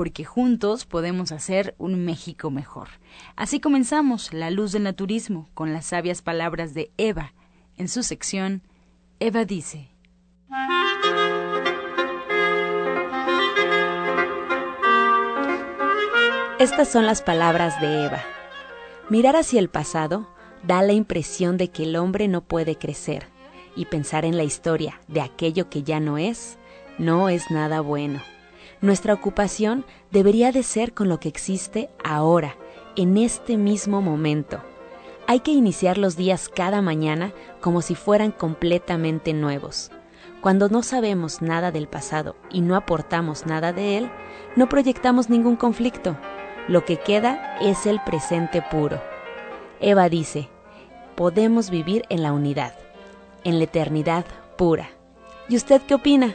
porque juntos podemos hacer un México mejor. Así comenzamos La Luz del Naturismo con las sabias palabras de Eva. En su sección, Eva dice. Estas son las palabras de Eva. Mirar hacia el pasado da la impresión de que el hombre no puede crecer y pensar en la historia de aquello que ya no es, no es nada bueno. Nuestra ocupación debería de ser con lo que existe ahora, en este mismo momento. Hay que iniciar los días cada mañana como si fueran completamente nuevos. Cuando no sabemos nada del pasado y no aportamos nada de él, no proyectamos ningún conflicto. Lo que queda es el presente puro. Eva dice, podemos vivir en la unidad, en la eternidad pura. ¿Y usted qué opina?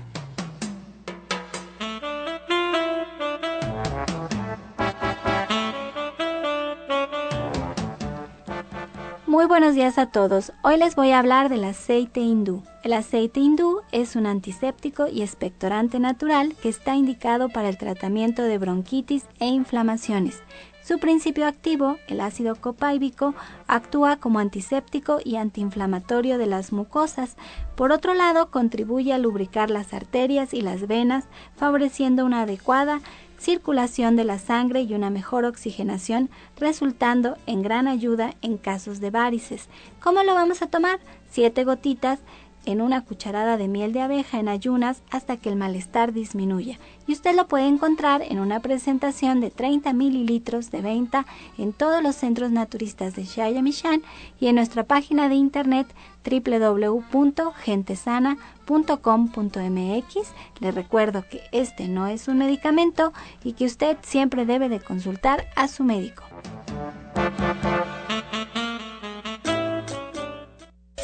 Buenos días a todos. Hoy les voy a hablar del aceite hindú. El aceite hindú es un antiséptico y expectorante natural que está indicado para el tratamiento de bronquitis e inflamaciones. Su principio activo, el ácido copáibico, actúa como antiséptico y antiinflamatorio de las mucosas. Por otro lado, contribuye a lubricar las arterias y las venas, favoreciendo una adecuada circulación de la sangre y una mejor oxigenación, resultando en gran ayuda en casos de varices. ¿Cómo lo vamos a tomar? Siete gotitas en una cucharada de miel de abeja en ayunas hasta que el malestar disminuya. Y usted lo puede encontrar en una presentación de 30 mililitros de venta en todos los centros naturistas de Shayamishan y en nuestra página de internet www.gentesana.com.mx. Le recuerdo que este no es un medicamento y que usted siempre debe de consultar a su médico.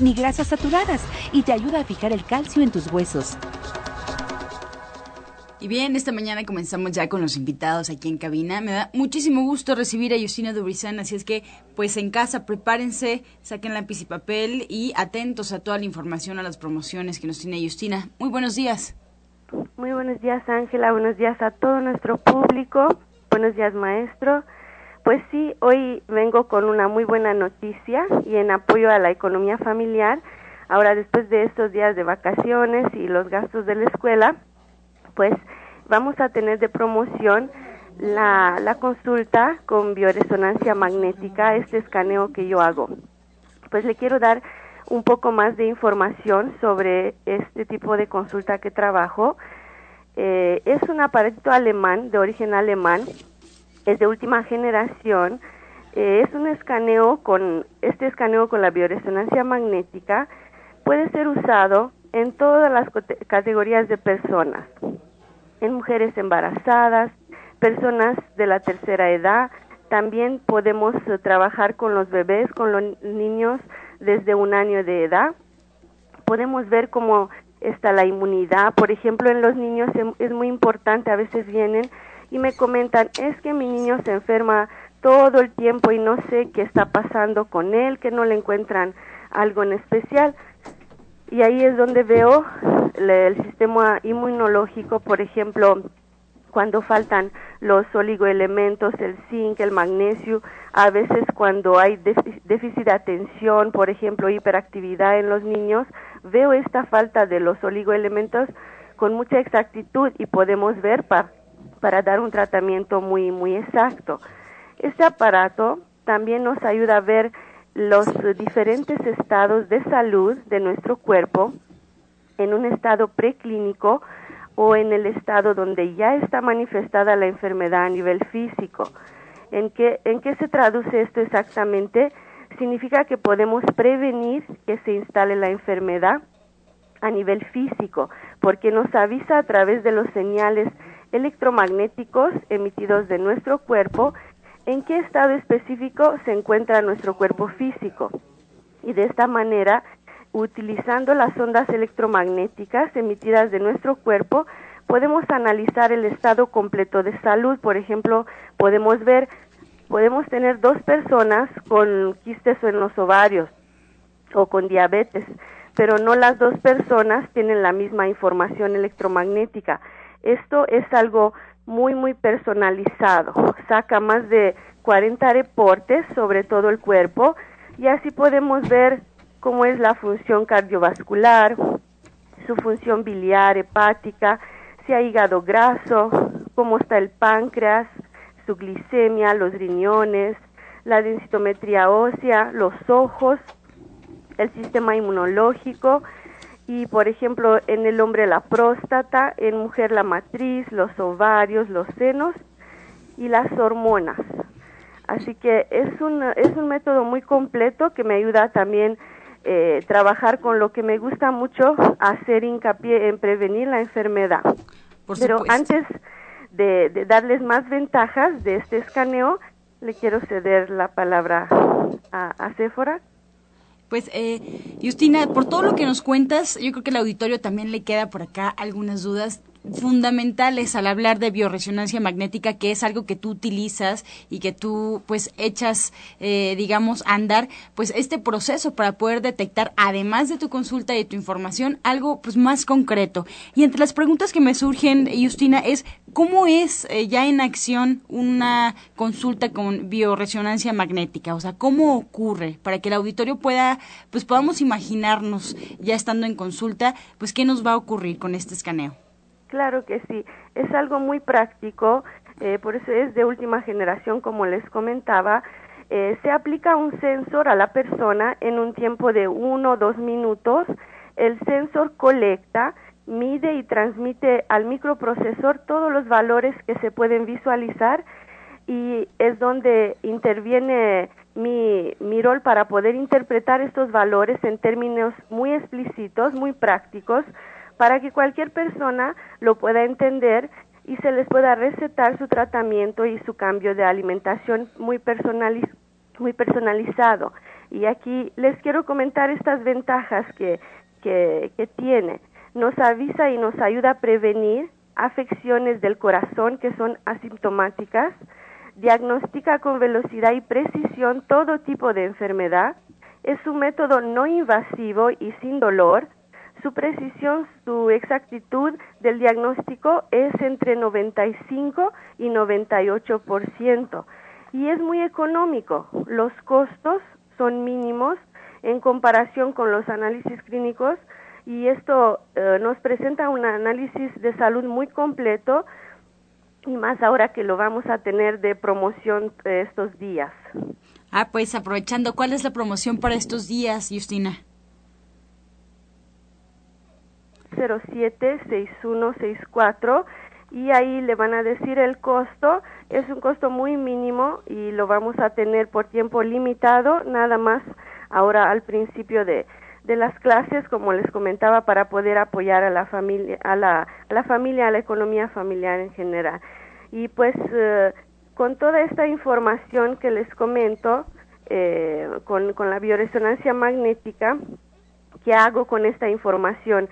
ni grasas saturadas y te ayuda a fijar el calcio en tus huesos. Y bien, esta mañana comenzamos ya con los invitados aquí en cabina. Me da muchísimo gusto recibir a Justina Dubrizán, así es que pues en casa prepárense, saquen lápiz y papel y atentos a toda la información, a las promociones que nos tiene Justina. Muy buenos días. Muy buenos días Ángela, buenos días a todo nuestro público, buenos días maestro. Pues sí, hoy vengo con una muy buena noticia y en apoyo a la economía familiar. Ahora después de estos días de vacaciones y los gastos de la escuela, pues vamos a tener de promoción la, consulta con bioresonancia magnética, este escaneo que yo hago. Pues le quiero dar un poco más de información sobre este tipo de consulta que trabajo. Eh, es un aparato alemán, de origen alemán, es de última generación. Eh, es un escaneo con, este escaneo con la bioresonancia magnética puede ser usado en todas las categorías de personas en mujeres embarazadas, personas de la tercera edad. También podemos eh, trabajar con los bebés, con los niños desde un año de edad. Podemos ver cómo está la inmunidad. Por ejemplo, en los niños es muy importante, a veces vienen y me comentan, es que mi niño se enferma todo el tiempo y no sé qué está pasando con él, que no le encuentran algo en especial. Y ahí es donde veo el sistema inmunológico, por ejemplo, cuando faltan los oligoelementos, el zinc, el magnesio, a veces cuando hay déficit de atención, por ejemplo, hiperactividad en los niños, veo esta falta de los oligoelementos con mucha exactitud y podemos ver para, para dar un tratamiento muy, muy exacto. Este aparato también nos ayuda a ver los diferentes estados de salud de nuestro cuerpo en un estado preclínico o en el estado donde ya está manifestada la enfermedad a nivel físico. ¿En qué, ¿En qué se traduce esto exactamente? Significa que podemos prevenir que se instale la enfermedad a nivel físico, porque nos avisa a través de los señales electromagnéticos emitidos de nuestro cuerpo en qué estado específico se encuentra nuestro cuerpo físico. Y de esta manera, utilizando las ondas electromagnéticas emitidas de nuestro cuerpo, podemos analizar el estado completo de salud. Por ejemplo, podemos ver, podemos tener dos personas con quistes en los ovarios o con diabetes, pero no las dos personas tienen la misma información electromagnética. Esto es algo muy, muy personalizado. Saca más de 40 reportes sobre todo el cuerpo y así podemos ver cómo es la función cardiovascular, su función biliar, hepática, si hay hígado graso, cómo está el páncreas, su glicemia, los riñones, la densitometría ósea, los ojos, el sistema inmunológico, y por ejemplo en el hombre la próstata, en mujer la matriz, los ovarios, los senos y las hormonas. Así que es un, es un método muy completo que me ayuda también eh, trabajar con lo que me gusta mucho, hacer hincapié en prevenir la enfermedad. Pero antes de, de darles más ventajas de este escaneo, le quiero ceder la palabra a, a Séfora. Pues, eh, Justina, por todo lo que nos cuentas, yo creo que al auditorio también le queda por acá algunas dudas fundamentales al hablar de bioresonancia magnética, que es algo que tú utilizas y que tú pues echas, eh, digamos, a andar, pues este proceso para poder detectar, además de tu consulta y de tu información, algo pues más concreto. Y entre las preguntas que me surgen, Justina, es ¿cómo es eh, ya en acción una consulta con bioresonancia magnética? O sea, ¿cómo ocurre? Para que el auditorio pueda, pues podamos imaginarnos ya estando en consulta, pues qué nos va a ocurrir con este escaneo. Claro que sí, es algo muy práctico, eh, por eso es de última generación, como les comentaba. Eh, se aplica un sensor a la persona en un tiempo de uno o dos minutos. El sensor colecta, mide y transmite al microprocesor todos los valores que se pueden visualizar y es donde interviene mi, mi rol para poder interpretar estos valores en términos muy explícitos, muy prácticos, para que cualquier persona lo pueda entender y se les pueda recetar su tratamiento y su cambio de alimentación muy, personalizado. Y aquí les quiero comentar estas ventajas que, que tiene. Nos avisa y nos ayuda a prevenir afecciones del corazón que son asintomáticas, diagnostica con velocidad y precisión todo tipo de enfermedad, es un método no invasivo y sin dolor, su precisión, su exactitud del diagnóstico es entre 95 y 98% y es muy económico. Los costos son mínimos en comparación con los análisis clínicos y esto eh, nos presenta un análisis de salud muy completo y más ahora que lo vamos a tener de promoción estos días. Ah, pues aprovechando, ¿cuál es la promoción para estos días, Justina? 076164 y ahí le van a decir el costo. Es un costo muy mínimo y lo vamos a tener por tiempo limitado, nada más ahora al principio de, de las clases, como les comentaba, para poder apoyar a la familia, a la, a la familia, a la economía familiar en general. Y pues eh, con toda esta información que les comento, eh, con, con la bioresonancia magnética, ¿qué hago con esta información?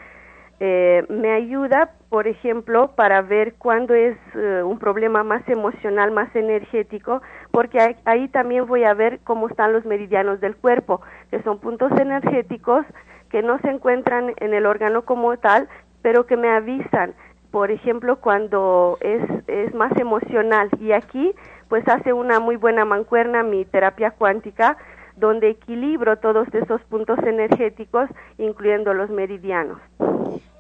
Eh, me ayuda, por ejemplo, para ver cuándo es eh, un problema más emocional, más energético, porque ahí, también voy a ver cómo están los meridianos del cuerpo, que son puntos energéticos que no se encuentran en el órgano como tal, pero que me avisan, por ejemplo, cuando es, es más emocional. Y aquí, pues hace una muy buena mancuerna mi terapia cuántica, donde equilibro todos esos puntos energéticos, incluyendo los meridianos.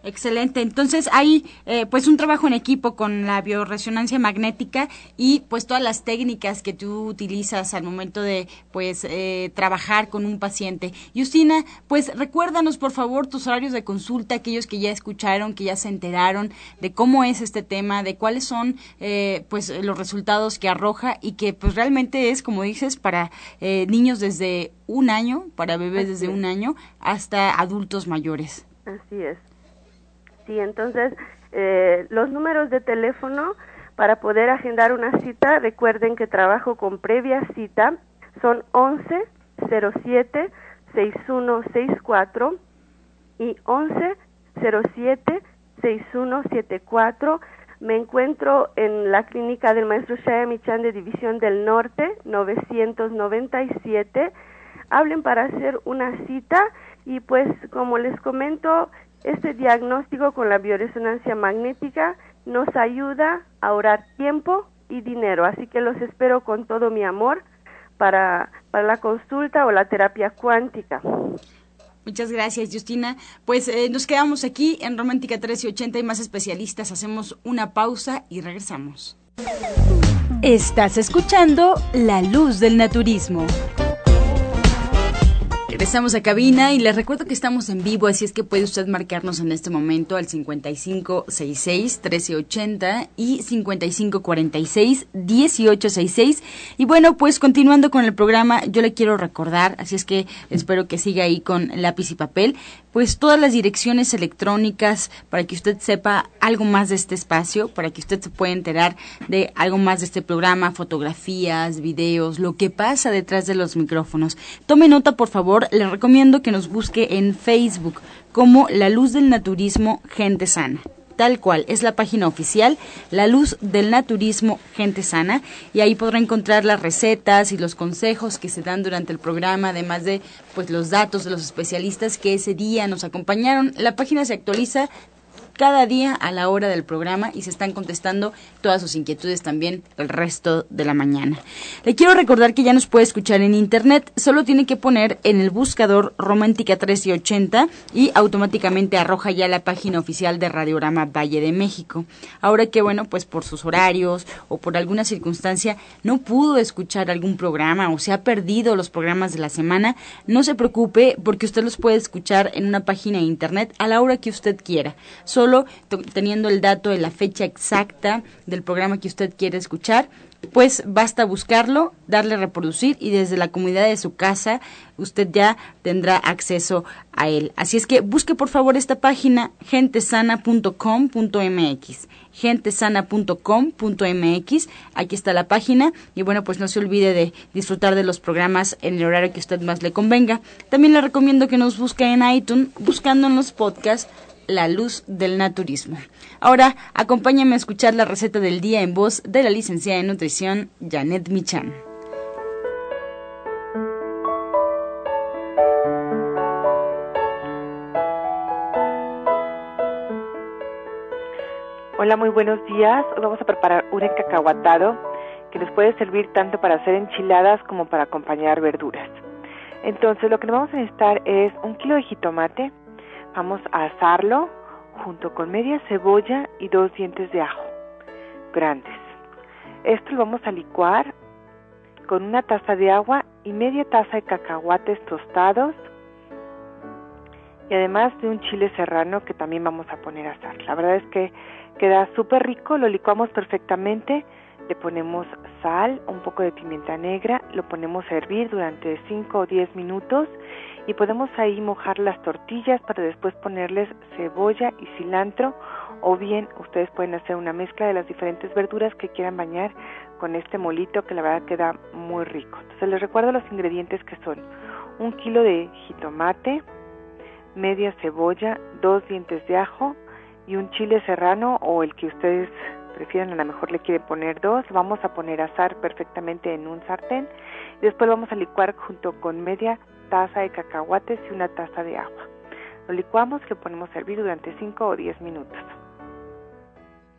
Excelente. Entonces hay eh, pues un trabajo en equipo con la bioresonancia magnética y pues todas las técnicas que tú utilizas al momento de pues eh, trabajar con un paciente. Justina, pues recuérdanos por favor tus horarios de consulta, aquellos que ya escucharon, que ya se enteraron de cómo es este tema, de cuáles son eh, pues los resultados que arroja y que pues realmente es como dices para niños desde un año, para bebés desde un año hasta adultos mayores. Así es. Sí, entonces eh, los números de teléfono para poder agendar una cita, recuerden que trabajo con previa cita, son 11 07 6164 y 11 07 6174. Me encuentro en la clínica del maestro Shaya Michan de División del Norte, 997. Hablen para hacer una cita y pues como les comento, este diagnóstico con la bioresonancia magnética nos ayuda a ahorrar tiempo y dinero, así que los espero con todo mi amor para, para la consulta o la terapia cuántica. Muchas gracias, Justina. Pues eh, nos quedamos aquí en Romántica 1380 y más especialistas. Hacemos una pausa y regresamos. Estás escuchando La Luz del Naturismo. Regresamos a cabina y les recuerdo que estamos en vivo, así es que puede usted marcarnos en este momento al 5566-1380 y 5546-1866. Y bueno, pues continuando con el programa, yo le quiero recordar, así es que espero que siga ahí con lápiz y papel, pues todas las direcciones electrónicas para que usted sepa algo más de este espacio, para que usted se pueda enterar de algo más de este programa, fotografías, videos, lo que pasa detrás de los micrófonos. Tome nota, por favor, le recomiendo que nos busque en Facebook como La Luz del Naturismo Gente Sana tal cual. Es la página oficial, La Luz del Naturismo Gente Sana, y ahí podrá encontrar las recetas y los consejos que se dan durante el programa, además de pues los datos de los especialistas que ese día nos acompañaron. La página se actualiza cada día a la hora del programa y se están contestando todas sus inquietudes también el resto de la mañana. Le quiero recordar que ya nos puede escuchar en internet, solo tiene que poner en el buscador Romántica 1380 y automáticamente arroja ya la página oficial de Radiorama Valle de México. Ahora que bueno, pues por sus horarios o por alguna circunstancia no pudo escuchar algún programa o se ha perdido los programas de la semana, no se preocupe porque usted los puede escuchar en una página de internet a la hora que usted quiera solo teniendo el dato de la fecha exacta del programa que usted quiere escuchar, pues basta buscarlo, darle a reproducir y desde la comunidad de su casa usted ya tendrá acceso a él. Así es que busque por favor esta página gentesana.com.mx gentesana.com.mx aquí está la página y bueno pues no se olvide de disfrutar de los programas en el horario que usted más le convenga. También le recomiendo que nos busque en iTunes buscando en los podcasts la luz del naturismo. Ahora, acompáñame a escuchar la receta del día en voz de la licenciada en nutrición Janet Michan. Hola, muy buenos días. Hoy vamos a preparar un encacahuatado que les puede servir tanto para hacer enchiladas como para acompañar verduras. Entonces, lo que nos vamos a necesitar es un kilo de jitomate, Vamos a asarlo junto con media cebolla y dos dientes de ajo grandes. Esto lo vamos a licuar con una taza de agua y media taza de cacahuates tostados y además de un chile serrano que también vamos a poner a asar. La verdad es que queda súper rico, lo licuamos perfectamente, le ponemos sal, un poco de pimienta negra, lo ponemos a hervir durante 5 o 10 minutos y podemos ahí mojar las tortillas para después ponerles cebolla y cilantro o bien ustedes pueden hacer una mezcla de las diferentes verduras que quieran bañar con este molito que la verdad queda muy rico. Entonces les recuerdo los ingredientes que son un kilo de jitomate, media cebolla, dos dientes de ajo y un chile serrano o el que ustedes prefieran, a lo mejor le quieren poner dos, vamos a poner azar perfectamente en un sartén después vamos a licuar junto con media taza de cacahuates y una taza de agua. Lo licuamos y lo ponemos a hervir durante 5 o 10 minutos.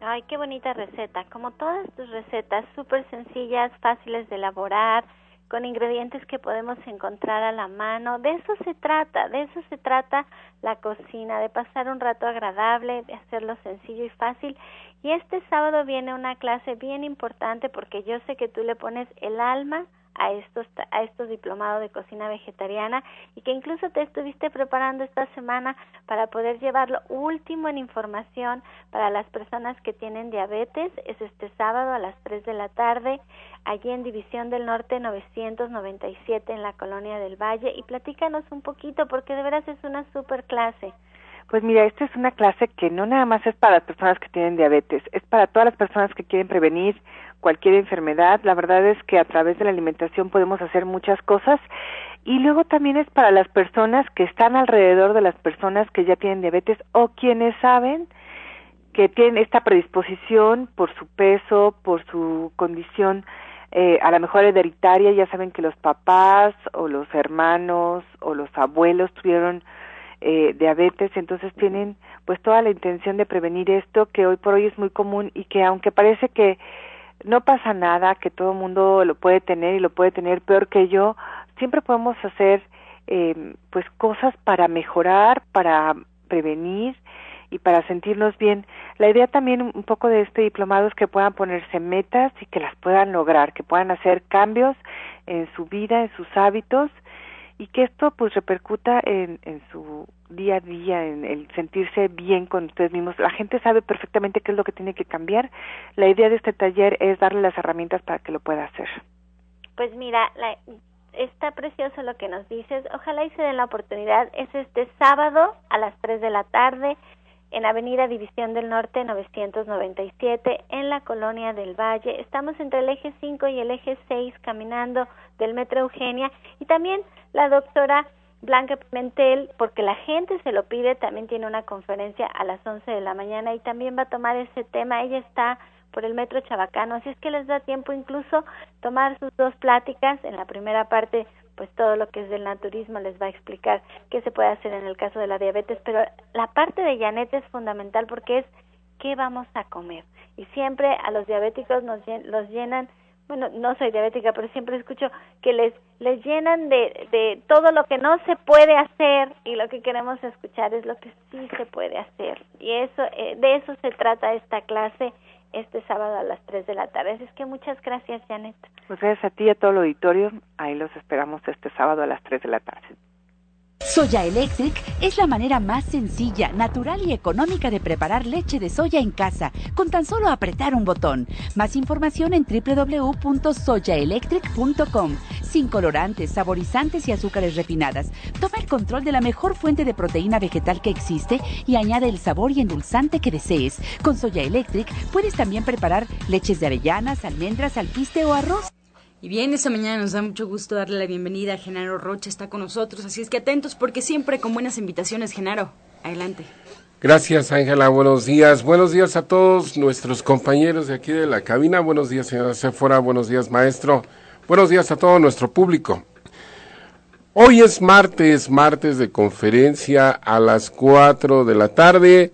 Ay, qué bonita receta. Como todas tus recetas, súper sencillas, fáciles de elaborar, con ingredientes que podemos encontrar a la mano. De eso se trata, de eso se trata la cocina, de pasar un rato agradable, de hacerlo sencillo y fácil. Y este sábado viene una clase bien importante porque yo sé que tú le pones el alma a estos a estos diplomados de cocina vegetariana y que incluso te estuviste preparando esta semana para poder llevar lo último en información para las personas que tienen diabetes es este sábado a las 3 de la tarde allí en División del Norte 997 en la Colonia del Valle y platícanos un poquito porque de veras es una super clase. Pues mira, esta es una clase que no nada más es para las personas que tienen diabetes, es para todas las personas que quieren prevenir cualquier enfermedad. La verdad es que a través de la alimentación podemos hacer muchas cosas. Y luego también es para las personas que están alrededor de las personas que ya tienen diabetes o quienes saben que tienen esta predisposición por su peso, por su condición eh, a lo mejor hereditaria, ya saben que los papás o los hermanos o los abuelos tuvieron eh, diabetes, entonces tienen pues toda la intención de prevenir esto que hoy por hoy es muy común y que aunque parece que no pasa nada, que todo el mundo lo puede tener y lo puede tener peor que yo, siempre podemos hacer eh, pues cosas para mejorar, para prevenir y para sentirnos bien. La idea también un poco de este diplomado es que puedan ponerse metas y que las puedan lograr, que puedan hacer cambios en su vida, en sus hábitos y que esto pues repercuta en, en su día a día, en el sentirse bien con ustedes mismos. La gente sabe perfectamente qué es lo que tiene que cambiar. La idea de este taller es darle las herramientas para que lo pueda hacer. Pues mira, la, está precioso lo que nos dices. Ojalá y se den la oportunidad. Es este sábado a las 3 de la tarde en Avenida División del Norte 997 en la Colonia del Valle. Estamos entre el eje 5 y el eje 6 caminando del Metro Eugenia y también la doctora Blanca Pimentel, porque la gente se lo pide, también tiene una conferencia a las 11 de la mañana y también va a tomar ese tema. Ella está por el Metro Chabacano, así es que les da tiempo incluso tomar sus dos pláticas. En la primera parte, pues todo lo que es del naturismo les va a explicar qué se puede hacer en el caso de la diabetes, pero la parte de Janet es fundamental porque es qué vamos a comer. Y siempre a los diabéticos nos los llenan bueno, no soy diabética, pero siempre escucho que les, les llenan de, de todo lo que no se puede hacer y lo que queremos escuchar es lo que sí se puede hacer. Y eso, eh, de eso se trata esta clase este sábado a las 3 de la tarde. Así es que muchas gracias, Janet. Pues gracias a ti y a todo el auditorio. Ahí los esperamos este sábado a las 3 de la tarde. Soya Electric es la manera más sencilla, natural y económica de preparar leche de soya en casa, con tan solo apretar un botón. Más información en www.soyaelectric.com. Sin colorantes, saborizantes y azúcares refinadas. Toma el control de la mejor fuente de proteína vegetal que existe y añade el sabor y endulzante que desees. Con Soya Electric puedes también preparar leches de avellanas, almendras, alpiste o arroz. Y bien, esta mañana nos da mucho gusto darle la bienvenida a Genaro Rocha, está con nosotros, así es que atentos porque siempre con buenas invitaciones, Genaro. Adelante. Gracias, Ángela. Buenos días. Buenos días a todos nuestros compañeros de aquí de la cabina. Buenos días, señora Sephora. Buenos días, maestro. Buenos días a todo nuestro público. Hoy es martes, martes de conferencia a las 4 de la tarde,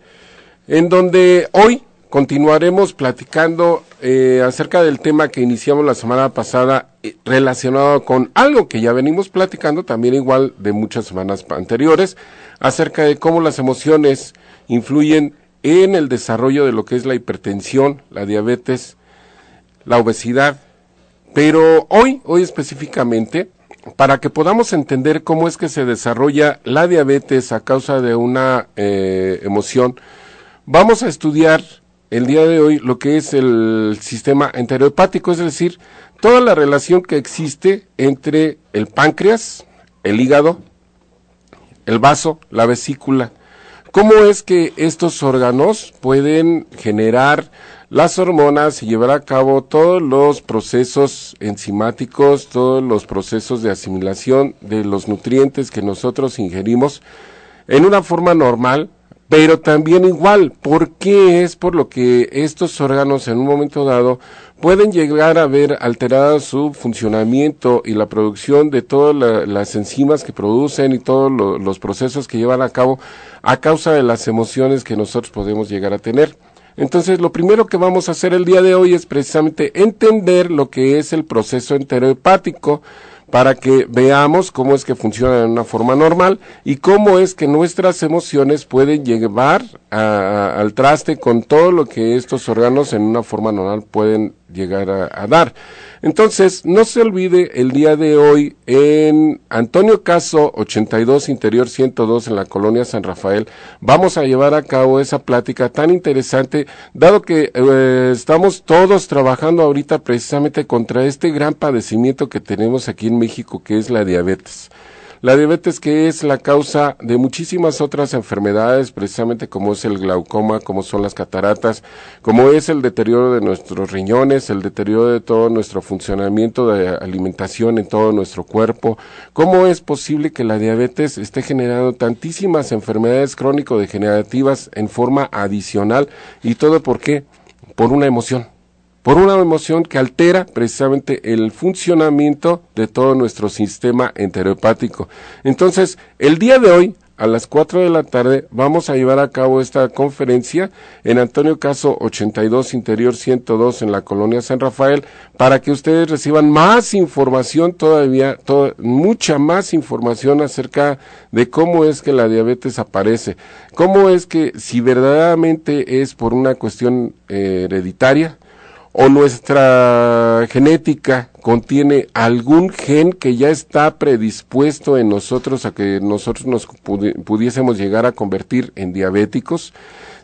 en donde hoy continuaremos platicando eh, acerca del tema que iniciamos la semana pasada eh, relacionado con algo que ya venimos platicando también igual de muchas semanas anteriores acerca de cómo las emociones influyen en el desarrollo de lo que es la hipertensión, la diabetes, la obesidad. Pero hoy, hoy específicamente, para que podamos entender cómo es que se desarrolla la diabetes a causa de una eh, emoción, vamos a estudiar el día de hoy lo que es el sistema enterohepático, es decir, toda la relación que existe entre el páncreas, el hígado, el vaso, la vesícula. ¿Cómo es que estos órganos pueden generar las hormonas y llevar a cabo todos los procesos enzimáticos, todos los procesos de asimilación de los nutrientes que nosotros ingerimos en una forma normal, pero también igual. ¿Por qué es por lo que estos órganos en un momento dado pueden llegar a ver alterada su funcionamiento y la producción de todas las enzimas que producen y todos los procesos que llevan a cabo a causa de las emociones que nosotros podemos llegar a tener. Entonces, lo primero que vamos a hacer el día de hoy es precisamente entender lo que es el proceso enterohepático, para que veamos cómo es que funciona de una forma normal y cómo es que nuestras emociones pueden llevar al traste con todo lo que estos órganos en una forma normal pueden llegar a, dar. Entonces, no se olvide el día de hoy en Antonio Caso 82 Interior 102 en la colonia San Rafael, vamos a llevar a cabo esa plática tan interesante, dado que eh, estamos todos trabajando ahorita precisamente contra este gran padecimiento que tenemos aquí en México, que es la diabetes. La diabetes que es la causa de muchísimas otras enfermedades, precisamente como es el glaucoma, como son las cataratas, como es el deterioro de nuestros riñones, el deterioro de todo nuestro funcionamiento de alimentación en todo nuestro cuerpo. ¿Cómo es posible que la diabetes esté generando tantísimas enfermedades crónico-degenerativas en forma adicional? ¿Y todo por qué? Por una emoción por una emoción que altera precisamente el funcionamiento de todo nuestro sistema enterohepático. Entonces, el día de hoy, a las 4 de la tarde, vamos a llevar a cabo esta conferencia en Antonio Caso 82 Interior 102 en la colonia San Rafael para que ustedes reciban más información todavía, mucha más información acerca de cómo es que la diabetes aparece, cómo es que si verdaderamente es por una cuestión eh, hereditaria, o nuestra genética contiene algún gen que ya está predispuesto en nosotros a que nosotros nos pudiésemos llegar a convertir en diabéticos,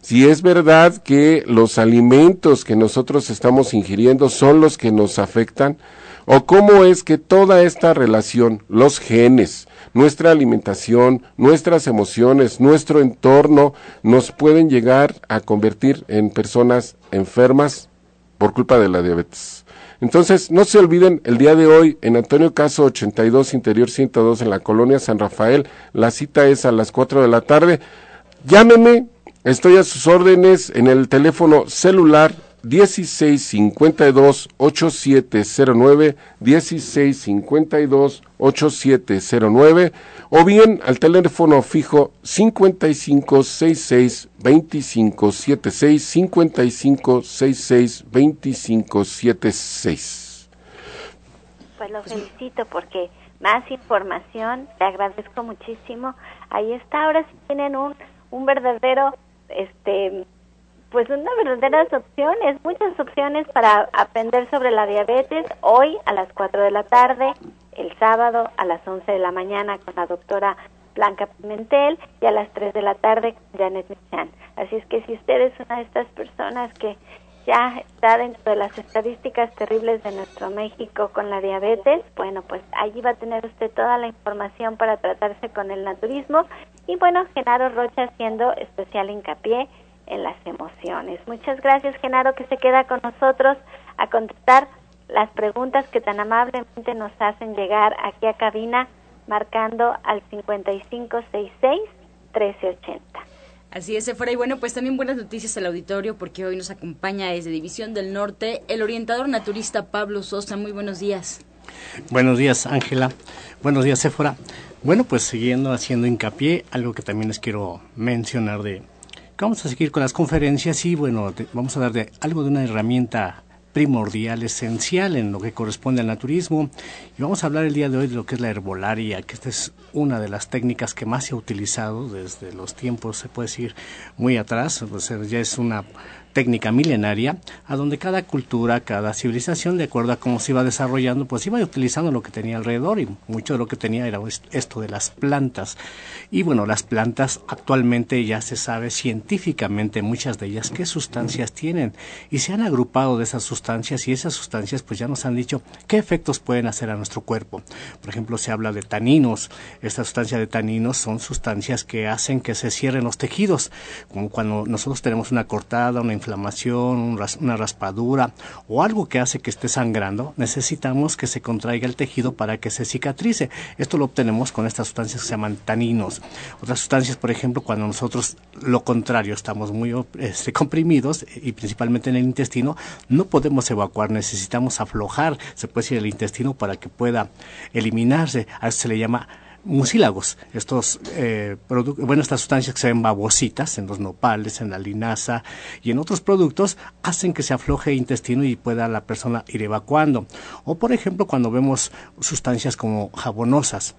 si es verdad que los alimentos que nosotros estamos ingiriendo son los que nos afectan, o cómo es que toda esta relación, los genes, nuestra alimentación, nuestras emociones, nuestro entorno, nos pueden llegar a convertir en personas enfermas por culpa de la diabetes. Entonces, no se olviden, el día de hoy en Antonio Caso 82, Interior 102, en la colonia San Rafael, la cita es a las 4 de la tarde. Llámeme, estoy a sus órdenes en el teléfono celular 1652 8709 1652 8709 o bien al teléfono fijo 5566 2576 5566 2576. Pues lo felicito porque más información, te agradezco muchísimo. Ahí está, ahora sí tienen un, un verdadero este pues una verdaderas opciones, muchas opciones para aprender sobre la diabetes hoy a las 4 de la tarde, el sábado a las 11 de la mañana con la doctora Blanca Pimentel y a las 3 de la tarde con Janet Michan. Así es que si usted es una de estas personas que ya está dentro de las estadísticas terribles de nuestro México con la diabetes, bueno, pues allí va a tener usted toda la información para tratarse con el naturismo y bueno, Genaro Rocha haciendo especial hincapié en las emociones. Muchas gracias, Genaro, que se queda con nosotros a contestar las preguntas que tan amablemente nos hacen llegar aquí a cabina, marcando al 5566-1380. Así es, fuera y bueno, pues también buenas noticias al auditorio porque hoy nos acompaña desde División del Norte el orientador naturista Pablo Sosa. Muy buenos días. Buenos días, Ángela. Buenos días, Sephora. Bueno, pues siguiendo haciendo hincapié, algo que también les quiero mencionar de Vamos a seguir con las conferencias y bueno, vamos a dar de algo de una herramienta primordial, esencial en lo que corresponde al naturismo. Y vamos a hablar el día de hoy de lo que es la herbolaria, que esta es una de las técnicas que más se ha utilizado desde los tiempos, se puede decir, muy atrás. ya es una técnica milenaria, a donde cada cultura, cada civilización, de acuerdo a cómo se iba desarrollando, pues iba utilizando lo que tenía alrededor y mucho de lo que tenía era esto de las plantas. Y bueno, las plantas actualmente ya se sabe científicamente muchas de ellas qué sustancias tienen y se han agrupado de esas sustancias y esas sustancias pues ya nos han dicho qué efectos pueden hacer a nuestro cuerpo. Por ejemplo, se habla de taninos. Esta sustancia de taninos son sustancias que hacen que se cierren los tejidos, como cuando nosotros tenemos una cortada, una una raspadura o algo que hace que esté sangrando, necesitamos que se contraiga el tejido para que se cicatrice. Esto lo obtenemos con estas sustancias que se llaman taninos. Otras sustancias, por ejemplo, cuando nosotros lo contrario, estamos muy este, comprimidos y principalmente en el intestino, no podemos evacuar, necesitamos aflojar, se puede decir, el intestino para que pueda eliminarse. A eso se le llama mucílagos, estos, eh, bueno, estas sustancias que se ven babositas en los nopales, en la linaza y en otros productos, hacen que se afloje el intestino y pueda la persona ir evacuando. O, por ejemplo, cuando vemos sustancias como jabonosas,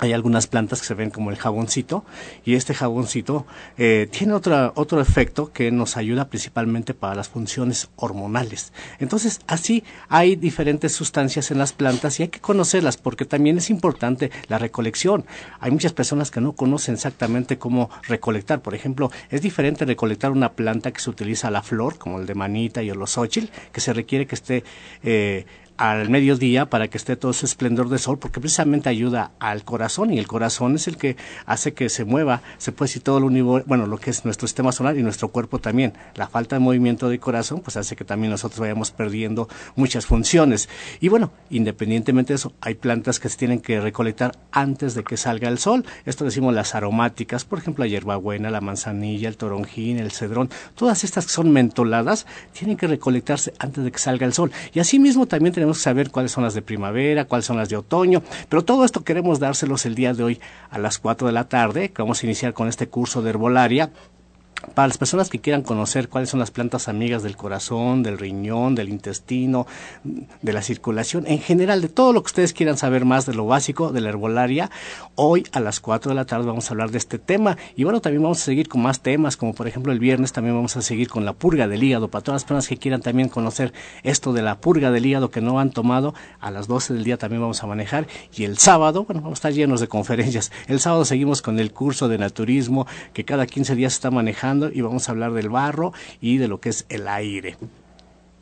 hay algunas plantas que se ven como el jaboncito y este jaboncito eh, tiene otra, otro efecto que nos ayuda principalmente para las funciones hormonales. Entonces, así hay diferentes sustancias en las plantas y hay que conocerlas porque también es importante la recolección. Hay muchas personas que no conocen exactamente cómo recolectar. Por ejemplo, es diferente recolectar una planta que se utiliza la flor, como el de manita y el osóchil, que se requiere que esté eh, al mediodía para que esté todo ese esplendor de sol, porque precisamente ayuda al corazón y el corazón es el que hace que se mueva, se puede decir todo el universo, bueno, lo que es nuestro sistema solar y nuestro cuerpo también. La falta de movimiento del corazón pues hace que también nosotros vayamos perdiendo muchas funciones. Y bueno, independientemente de eso, hay plantas que se tienen que recolectar antes de que salga el sol. Esto decimos las aromáticas, por ejemplo, la hierbabuena, la manzanilla, el toronjín, el cedrón, todas estas que son mentoladas tienen que recolectarse antes de que salga el sol. Y asimismo también tenemos saber cuáles son las de primavera, cuáles son las de otoño, pero todo esto queremos dárselos el día de hoy a las 4 de la tarde, que vamos a iniciar con este curso de herbolaria para las personas que quieran conocer cuáles son las plantas amigas del corazón, del riñón, del intestino, de la circulación, en general, de todo lo que ustedes quieran saber más de lo básico de la herbolaria, hoy a las 4 de la tarde vamos a hablar de este tema. Y bueno, también vamos a seguir con más temas, como por ejemplo el viernes también vamos a seguir con la purga del hígado. Para todas las personas que quieran también conocer esto de la purga del hígado que no han tomado, a las 12 del día también vamos a manejar. Y el sábado, bueno, vamos a estar llenos de conferencias. El sábado seguimos con el curso de naturismo que cada 15 días está manejando y vamos a hablar del barro y de lo que es el aire.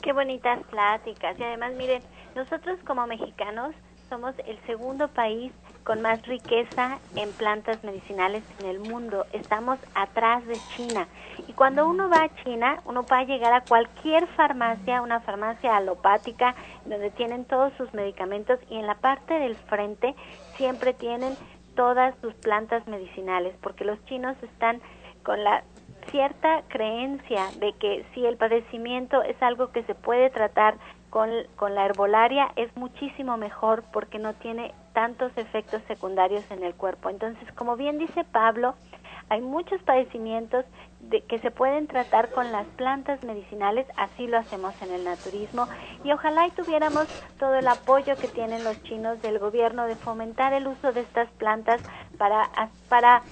Qué bonitas pláticas. Y además, miren, nosotros como mexicanos somos el segundo país con más riqueza en plantas medicinales en el mundo. Estamos atrás de China. Y cuando uno va a China, uno puede llegar a cualquier farmacia, una farmacia alopática, donde tienen todos sus medicamentos y en la parte del frente siempre tienen todas sus plantas medicinales, porque los chinos están con la cierta creencia de que si el padecimiento es algo que se puede tratar con, con, la herbolaria es muchísimo mejor porque no tiene tantos efectos secundarios en el cuerpo. Entonces, como bien dice Pablo, hay muchos padecimientos de, que se pueden tratar con las plantas medicinales, así lo hacemos en el naturismo y ojalá y tuviéramos todo el apoyo que tienen los chinos del gobierno de fomentar el uso de estas plantas para, para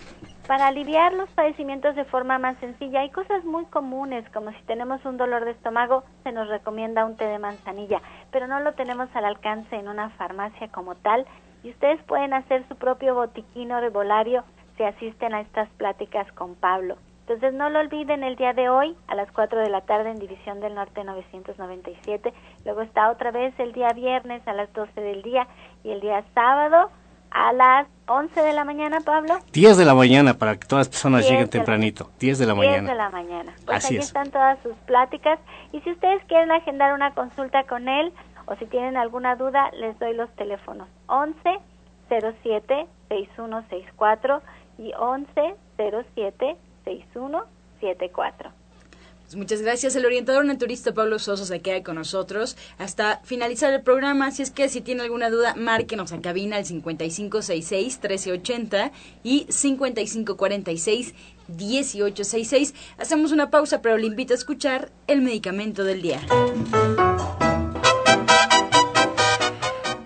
para aliviar los padecimientos de forma más sencilla. Hay cosas muy comunes, como si tenemos un dolor de estómago, se nos recomienda un té de manzanilla, pero no lo tenemos al alcance en una farmacia como tal. Y ustedes pueden hacer su propio botiquín herbolario si asisten a estas pláticas con Pablo. Entonces no lo olviden el día de hoy a las 4 de la tarde en División del Norte 997. Luego está otra vez el día viernes a las 12 del día y el día sábado a las 11 de la mañana, Pablo. 10 de la mañana para que todas las personas lleguen tempranito. 10 de la mañana. 10 de la mañana. Pues Así están todas sus pláticas. Y si ustedes quieren agendar una consulta con él o si tienen alguna duda, les doy los teléfonos 11 07 6164 y 11 07 6174. Muchas gracias. El orientador naturista Pablo Sosa se queda con nosotros hasta finalizar el programa. Así es que si tiene alguna duda, márquenos a cabina al 5566-1380 y 5546-1866. Hacemos una pausa, pero le invito a escuchar el medicamento del día.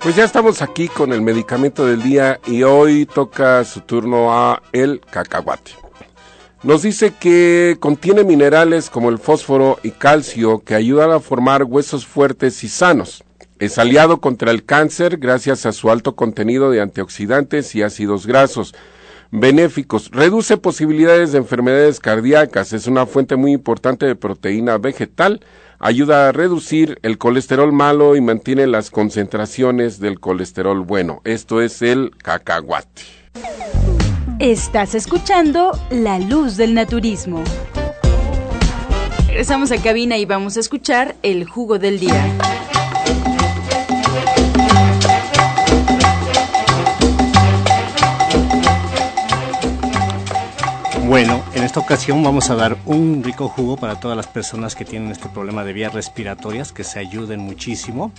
Pues ya estamos aquí con el medicamento del día y hoy toca su turno a el cacahuate. Nos dice que contiene minerales como el fósforo y calcio que ayudan a formar huesos fuertes y sanos. Es aliado contra el cáncer gracias a su alto contenido de antioxidantes y ácidos grasos benéficos. Reduce posibilidades de enfermedades cardíacas. Es una fuente muy importante de proteína vegetal. Ayuda a reducir el colesterol malo y mantiene las concentraciones del colesterol bueno. Esto es el cacahuate. Estás escuchando La Luz del Naturismo. Regresamos a cabina y vamos a escuchar el jugo del día. Bueno, en esta ocasión vamos a dar un rico jugo para todas las personas que tienen este problema de vías respiratorias, que se ayuden muchísimo.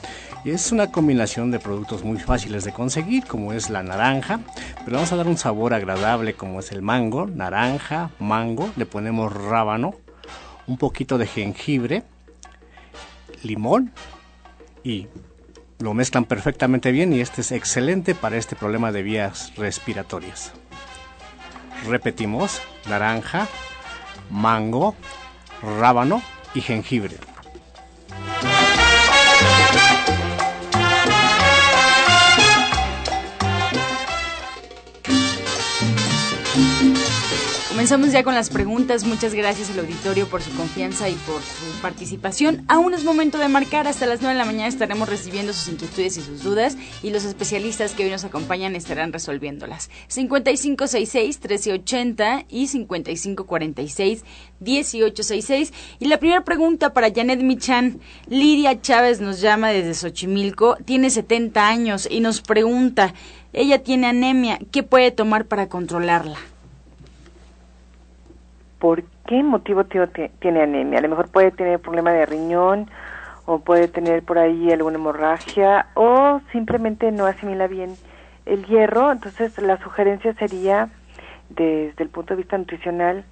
Y es una combinación de productos muy fáciles de conseguir, como es la naranja, pero vamos a dar un sabor agradable, como es el mango, naranja, mango, le ponemos rábano, un poquito de jengibre, limón y lo mezclan perfectamente bien y este es excelente para este problema de vías respiratorias. Repetimos, naranja, mango, rábano y jengibre. Comenzamos ya con las preguntas. Muchas gracias al auditorio por su confianza y por su participación. Aún es momento de marcar. Hasta las 9 de la mañana estaremos recibiendo sus inquietudes y sus dudas y los especialistas que hoy nos acompañan estarán resolviéndolas. 5566-1380 y 5546-1866. Y la primera pregunta para Janet Michan. Lidia Chávez nos llama desde Xochimilco. Tiene 70 años y nos pregunta, ella tiene anemia, ¿qué puede tomar para controlarla? Por qué motivo tiene anemia. A lo mejor puede tener problema de riñón o puede tener por ahí alguna hemorragia o simplemente no asimila bien el hierro. Entonces la sugerencia sería desde el punto de vista nutricional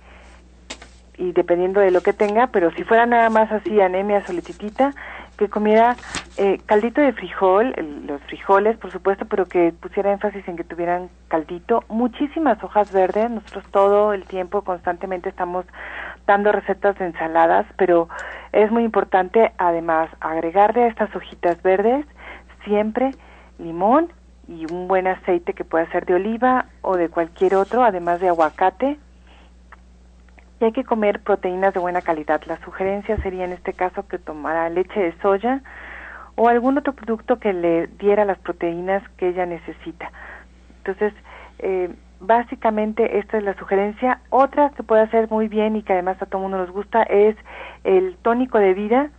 y dependiendo de lo que tenga, pero si fuera nada más así anemia soletitita, que comiera eh, caldito de frijol, los frijoles, por supuesto, pero que pusiera énfasis en que tuvieran caldito, muchísimas hojas verdes, nosotros todo el tiempo constantemente estamos dando recetas de ensaladas, pero es muy importante además agregarle a estas hojitas verdes siempre limón y un buen aceite que pueda ser de oliva o de cualquier otro, además de aguacate, y hay que comer proteínas de buena calidad. La sugerencia sería en este caso que tomara leche de soya o algún otro producto que le diera las proteínas que ella necesita. Entonces, eh, básicamente esta es la sugerencia. Otra que puede hacer muy bien y que además a todo mundo nos gusta es el tónico de vida,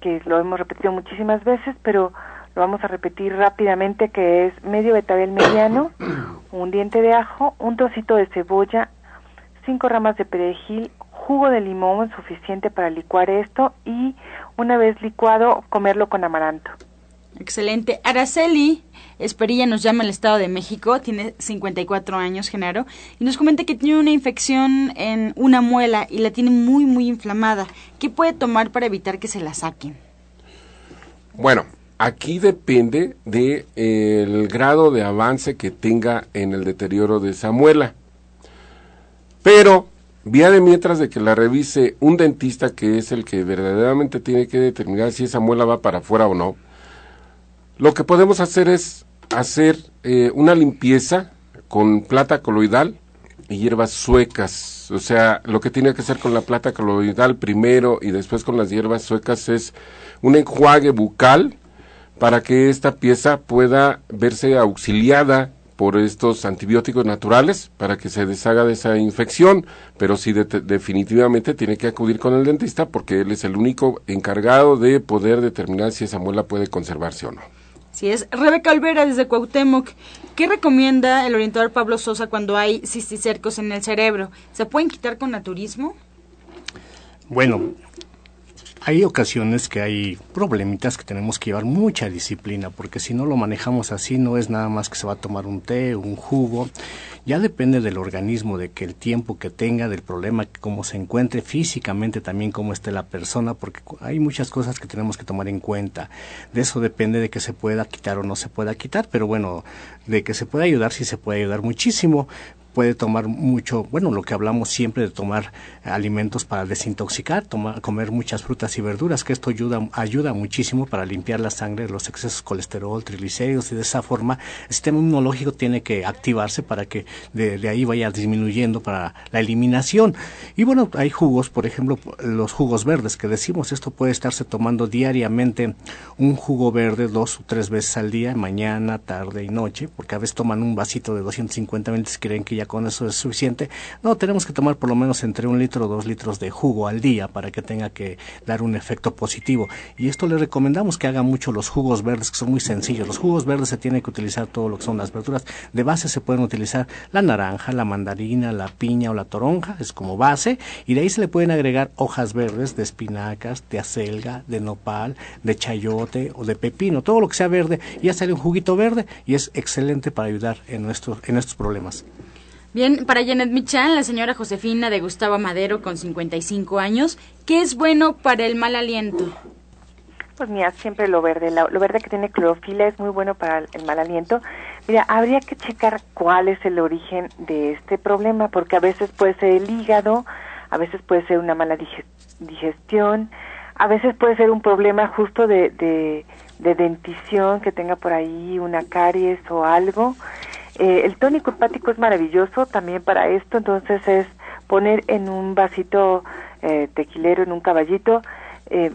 que lo hemos repetido muchísimas veces, pero lo vamos a repetir rápidamente, que es medio betabel mediano, un diente de ajo, un trocito de cebolla, cinco ramas de perejil, jugo de limón suficiente para licuar esto y una vez licuado comerlo con amaranto. Excelente. Araceli Esperilla nos llama el Estado de México, tiene 54 años, Genaro, y nos comenta que tiene una infección en una muela y la tiene muy, muy inflamada. ¿Qué puede tomar para evitar que se la saquen? Bueno, aquí depende del de, el grado de avance que tenga en el deterioro de esa muela. Pero, vía de mientras de que la revise un dentista que es el que verdaderamente tiene que determinar si esa muela va para afuera o no, lo que podemos hacer es hacer eh, una limpieza con plata coloidal y hierbas suecas. O sea, lo que tiene que hacer con la plata coloidal primero y después con las hierbas suecas es un enjuague bucal para que esta pieza pueda verse auxiliada por estos antibióticos naturales para que se deshaga de esa infección, pero sí definitivamente tiene que acudir con el dentista porque él es el único encargado de poder determinar si esa muela puede conservarse o no. Si es Rebeca Olvera desde Cuauhtémoc. ¿Qué recomienda el orientador Pablo Sosa cuando hay cisticercos en el cerebro? ¿Se pueden quitar con naturismo? Bueno, hay ocasiones que hay problemitas que tenemos que llevar mucha disciplina, porque si no lo manejamos así, no es nada más que se va a tomar un té, un jugo. Ya depende del organismo, de que el tiempo que tenga, del problema, cómo se encuentre físicamente también, cómo esté la persona, porque hay muchas cosas que tenemos que tomar en cuenta. De eso depende de que se pueda quitar o no se pueda quitar, pero bueno, de que se pueda ayudar, sí se puede ayudar muchísimo puede tomar mucho, bueno, lo que hablamos siempre de tomar alimentos para desintoxicar, tomar, comer muchas frutas y verduras, que esto ayuda, ayuda muchísimo para limpiar la sangre, los excesos colesterol, triglicéridos y de esa forma el sistema inmunológico tiene que activarse para que de, ahí vaya disminuyendo para la eliminación. Y bueno, hay jugos, por ejemplo, los jugos verdes que decimos, esto puede estarse tomando diariamente un jugo verde dos o tres veces al día, mañana, tarde y noche, porque a veces toman un vasito de 250 ml creen que ya con eso es suficiente. No, tenemos que tomar por lo menos entre un litro o dos litros de jugo al día para que tenga que dar un efecto positivo. Y esto le recomendamos que haga mucho los jugos verdes, que son muy sencillos. Los jugos verdes se tiene que utilizar todo lo que son las verduras. De base se pueden utilizar la naranja, la mandarina, la piña o la toronja, es como base, y de ahí se le pueden agregar hojas verdes de espinacas, de acelga, de nopal, de chayote o de pepino, todo lo que sea verde, ya sale un juguito verde y es excelente para ayudar en, nuestros en estos problemas. Bien, para Janet Michan, la señora Josefina de Gustavo Madero con 55 años, ¿qué es bueno para el mal aliento? Pues mira, siempre lo verde, lo verde que tiene clorofila es muy bueno para el mal aliento. Mira, habría que checar cuál es el origen de este problema, porque a veces puede ser el hígado, a veces puede ser una mala digestión, a veces puede ser un problema justo de, de, de dentición, que tenga por ahí una caries o algo. Eh, el tónico hepático es maravilloso también para esto, entonces es poner en un vasito eh, tequilero, en un caballito, eh,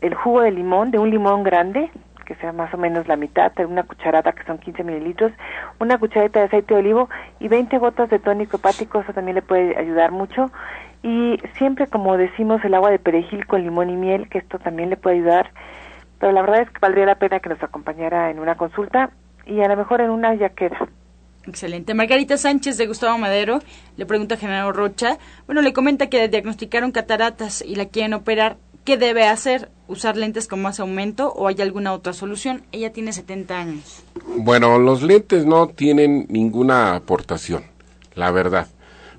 el jugo de limón, de un limón grande, que sea más o menos la mitad, una cucharada que son 15 mililitros, una cucharadita de aceite de olivo y 20 gotas de tónico hepático, eso también le puede ayudar mucho. Y siempre, como decimos, el agua de perejil con limón y miel, que esto también le puede ayudar. Pero la verdad es que valdría la pena que nos acompañara en una consulta y a lo mejor en una ya queda. Excelente. Margarita Sánchez de Gustavo Madero le pregunta a Genaro Rocha. Bueno, le comenta que le diagnosticaron cataratas y la quieren operar. ¿Qué debe hacer? ¿Usar lentes con más aumento o hay alguna otra solución? Ella tiene 70 años. Bueno, los lentes no tienen ninguna aportación, la verdad.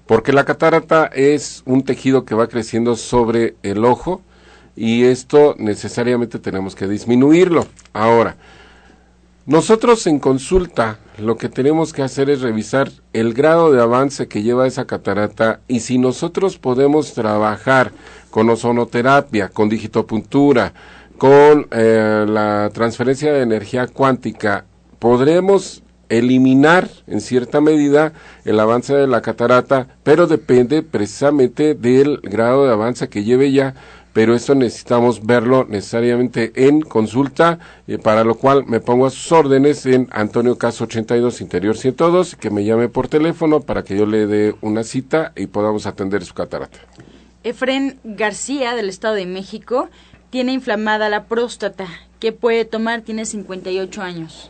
Porque la catarata es un tejido que va creciendo sobre el ojo y esto necesariamente tenemos que disminuirlo. Ahora, nosotros en consulta lo que tenemos que hacer es revisar el grado de avance que lleva esa catarata y si nosotros podemos trabajar con ozonoterapia, con digitopuntura, con eh, la transferencia de energía cuántica, podremos eliminar en cierta medida el avance de la catarata, pero depende precisamente del grado de avance que lleve ya pero esto necesitamos verlo necesariamente en consulta, eh, para lo cual me pongo a sus órdenes en Antonio Caso 82 Interior 102, que me llame por teléfono para que yo le dé una cita y podamos atender su catarata. Efren García, del Estado de México, tiene inflamada la próstata. ¿Qué puede tomar? Tiene 58 años.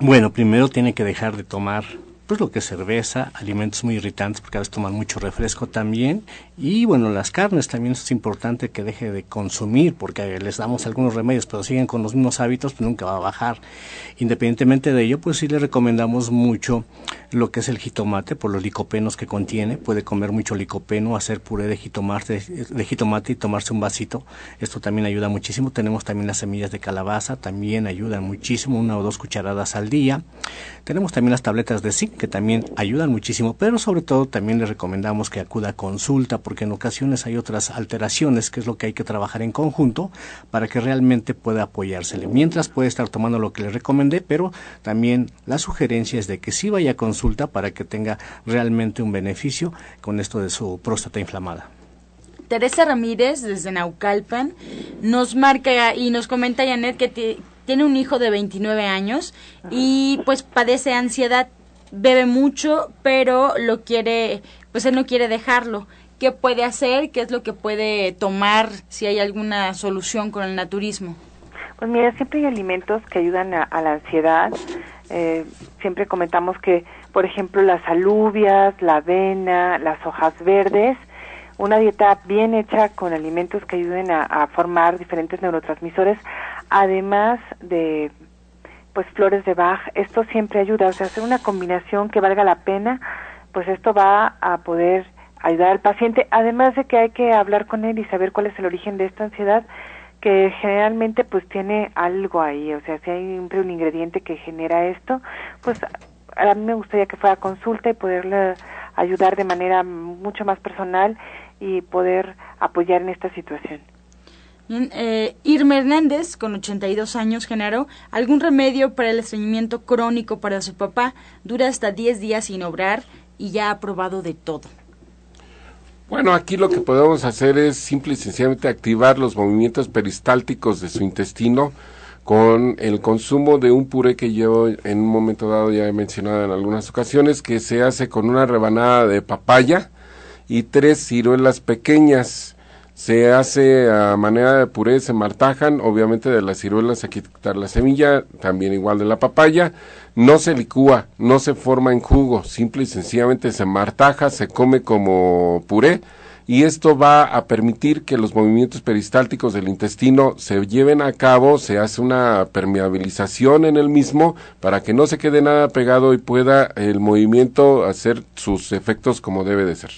Bueno, primero tiene que dejar de tomar pues lo que es cerveza, alimentos muy irritantes porque a veces toman mucho refresco también y bueno, las carnes también es importante que deje de consumir porque les damos algunos remedios pero siguen con los mismos hábitos pues nunca va a bajar. Independientemente de ello pues sí le recomendamos mucho lo que es el jitomate por los licopenos que contiene, puede comer mucho licopeno, hacer puré de jitomate, de jitomate y tomarse un vasito, esto también ayuda muchísimo. Tenemos también las semillas de calabaza, también ayudan muchísimo, una o dos cucharadas al día. Tenemos también las tabletas de zinc que también ayudan muchísimo, pero sobre todo también le recomendamos que acuda a consulta porque en ocasiones hay otras alteraciones que es lo que hay que trabajar en conjunto para que realmente pueda apoyársele. Mientras puede estar tomando lo que le recomendé, pero también la sugerencia es de que sí vaya a consulta para que tenga realmente un beneficio con esto de su próstata inflamada. Teresa Ramírez, desde Naucalpan, nos marca y nos comenta, Janet, que tiene un hijo de 29 años y pues padece ansiedad bebe mucho, pero lo quiere, pues él no quiere dejarlo. ¿Qué puede hacer? ¿Qué es lo que puede tomar? Si hay alguna solución con el naturismo. Pues mira, siempre hay alimentos que ayudan a, la ansiedad. Eh, siempre comentamos que, por ejemplo, las alubias, la avena, las hojas verdes, una dieta bien hecha con alimentos que ayuden a formar diferentes neurotransmisores, además de pues flores de Bach, esto siempre ayuda, o sea, hacer una combinación que valga la pena, pues esto va a poder ayudar al paciente, además de que hay que hablar con él y saber cuál es el origen de esta ansiedad, que generalmente pues tiene algo ahí, o sea, si hay un, un ingrediente que genera esto, pues a mí me gustaría que fuera consulta y poderle ayudar de manera mucho más personal y poder apoyar en esta situación. Eh, Irma Hernández, con 82 años, Genaro, ¿algún remedio para el estreñimiento crónico para su papá? Dura hasta 10 días sin obrar y ya ha probado de todo. Bueno, aquí lo que podemos hacer es simple y sencillamente activar los movimientos peristálticos de su intestino con el consumo de un puré que yo en un momento dado ya he mencionado en algunas ocasiones, que se hace con una rebanada de papaya y tres ciruelas pequeñas. Se hace a manera de puré, se martajan, obviamente de las ciruelas hay que quitar la semilla, también igual de la papaya, no se licúa, no se forma en jugo, simple y sencillamente se martaja, se come como puré y esto va a permitir que los movimientos peristálticos del intestino se lleven a cabo, se hace una permeabilización en el mismo para que no se quede nada pegado y pueda el movimiento hacer sus efectos como debe de ser.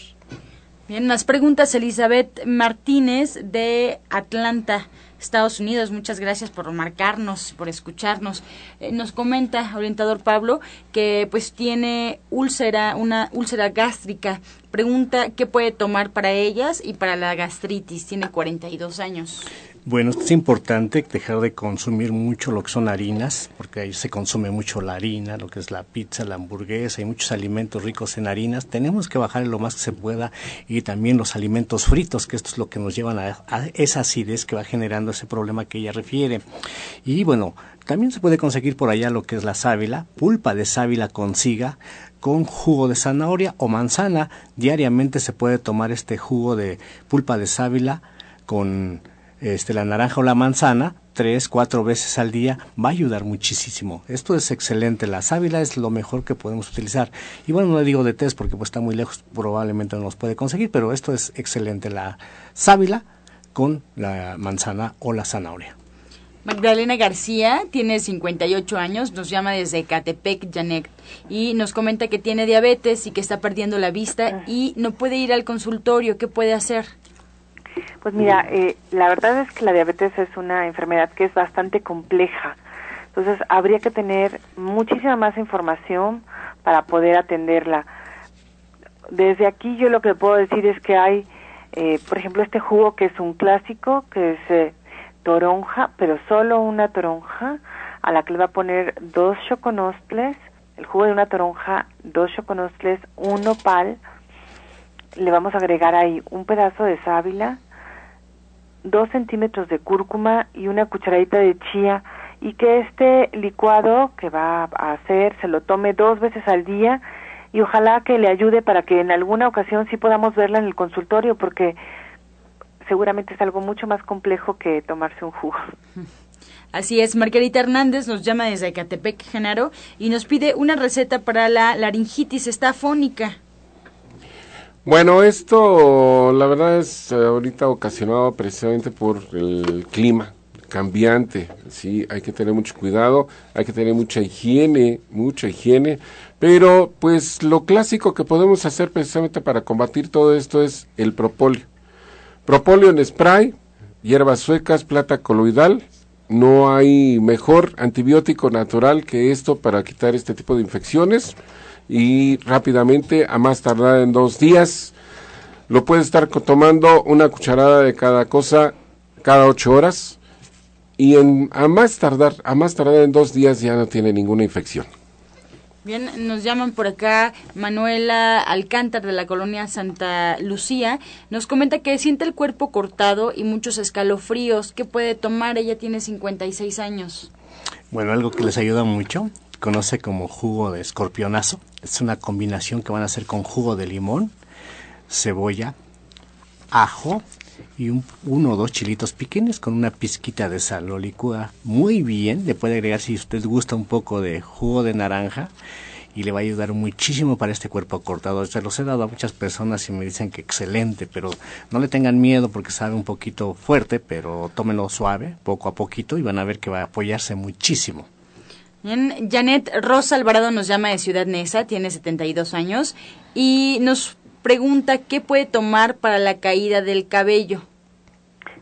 Bien, más preguntas, Elizabeth Martínez de Atlanta. Estados Unidos. Muchas gracias por marcarnos, por escucharnos. Eh, nos comenta, orientador Pablo, que pues tiene úlcera, una úlcera gástrica. Pregunta qué puede tomar para ellas y para la gastritis. Tiene 42 años. Bueno, es importante dejar de consumir mucho lo que son harinas, porque ahí se consume mucho la harina, lo que es la pizza, la hamburguesa y muchos alimentos ricos en harinas. Tenemos que bajar lo más que se pueda y también los alimentos fritos, que esto es lo que nos llevan a, esa acidez que va generando ese problema que ella refiere. Y bueno, también se puede conseguir por allá lo que es la sábila, pulpa de sábila con siga, con jugo de zanahoria o manzana. Diariamente se puede tomar este jugo de pulpa de sábila con este, la naranja o la manzana tres, cuatro veces al día va a ayudar muchísimo. Esto es excelente. La sábila es lo mejor que podemos utilizar. Y bueno, no le digo de test porque pues está muy lejos, probablemente no nos puede conseguir, pero esto es excelente. La sábila con la manzana o la zanahoria. Magdalena García tiene 58 años, nos llama desde Catepec, Janet, y nos comenta que tiene diabetes y que está perdiendo la vista y no puede ir al consultorio. ¿Qué puede hacer? Pues mira, eh, la verdad es que la diabetes es una enfermedad que es bastante compleja. Entonces habría que tener muchísima más información para poder atenderla. Desde aquí yo lo que puedo decir es que hay, eh, por ejemplo, este jugo que es un clásico, que es eh, toronja, pero solo una toronja, a la que le va a poner dos choconostles, el jugo de una toronja, dos choconostles, un nopal, le vamos a agregar ahí un pedazo de sábila, dos centímetros de cúrcuma y una cucharadita de chía y que este licuado que va a hacer se lo tome dos veces al día y ojalá que le ayude para que en alguna ocasión sí podamos verla en el consultorio porque seguramente es algo mucho más complejo que tomarse un jugo. Así es, Margarita Hernández nos llama desde Ecatepec, Genaro, y nos pide una receta para la laringitis estafónica. Bueno, esto la verdad es eh, ahorita ocasionado precisamente por el clima cambiante, sí, hay que tener mucho cuidado, hay que tener mucha higiene, mucha higiene, pero pues lo clásico que podemos hacer precisamente para combatir todo esto es el propóleo. Propóleo en spray, hierbas suecas, plata coloidal, no hay mejor antibiótico natural que esto para quitar este tipo de infecciones y rápidamente, a más tardar en dos días, lo puede estar tomando una cucharada de cada cosa cada ocho horas y en, a más tardar, a más tardar en dos días ya no tiene ninguna infección. Bien, nos llaman por acá Manuela Alcántar de la colonia Santa Lucía. Nos comenta que siente el cuerpo cortado y muchos escalofríos. ¿Qué puede tomar? Ella tiene 56 años. Bueno, algo que les ayuda mucho conoce como jugo de escorpionazo. Es una combinación que van a hacer con jugo de limón, cebolla, ajo y un, uno o dos chilitos pequeños con una pizquita de sal. Lo licúa muy bien. Le puede agregar si usted gusta un poco de jugo de naranja y le va a ayudar muchísimo para este cuerpo cortado. Se los he dado a muchas personas y me dicen que excelente, pero no le tengan miedo porque sabe un poquito fuerte, pero tómenlo suave, poco a poquito y van a ver que va a apoyarse muchísimo. Janet Rosa Alvarado nos llama de Ciudad Neza, tiene 72 años y nos pregunta qué puede tomar para la caída del cabello.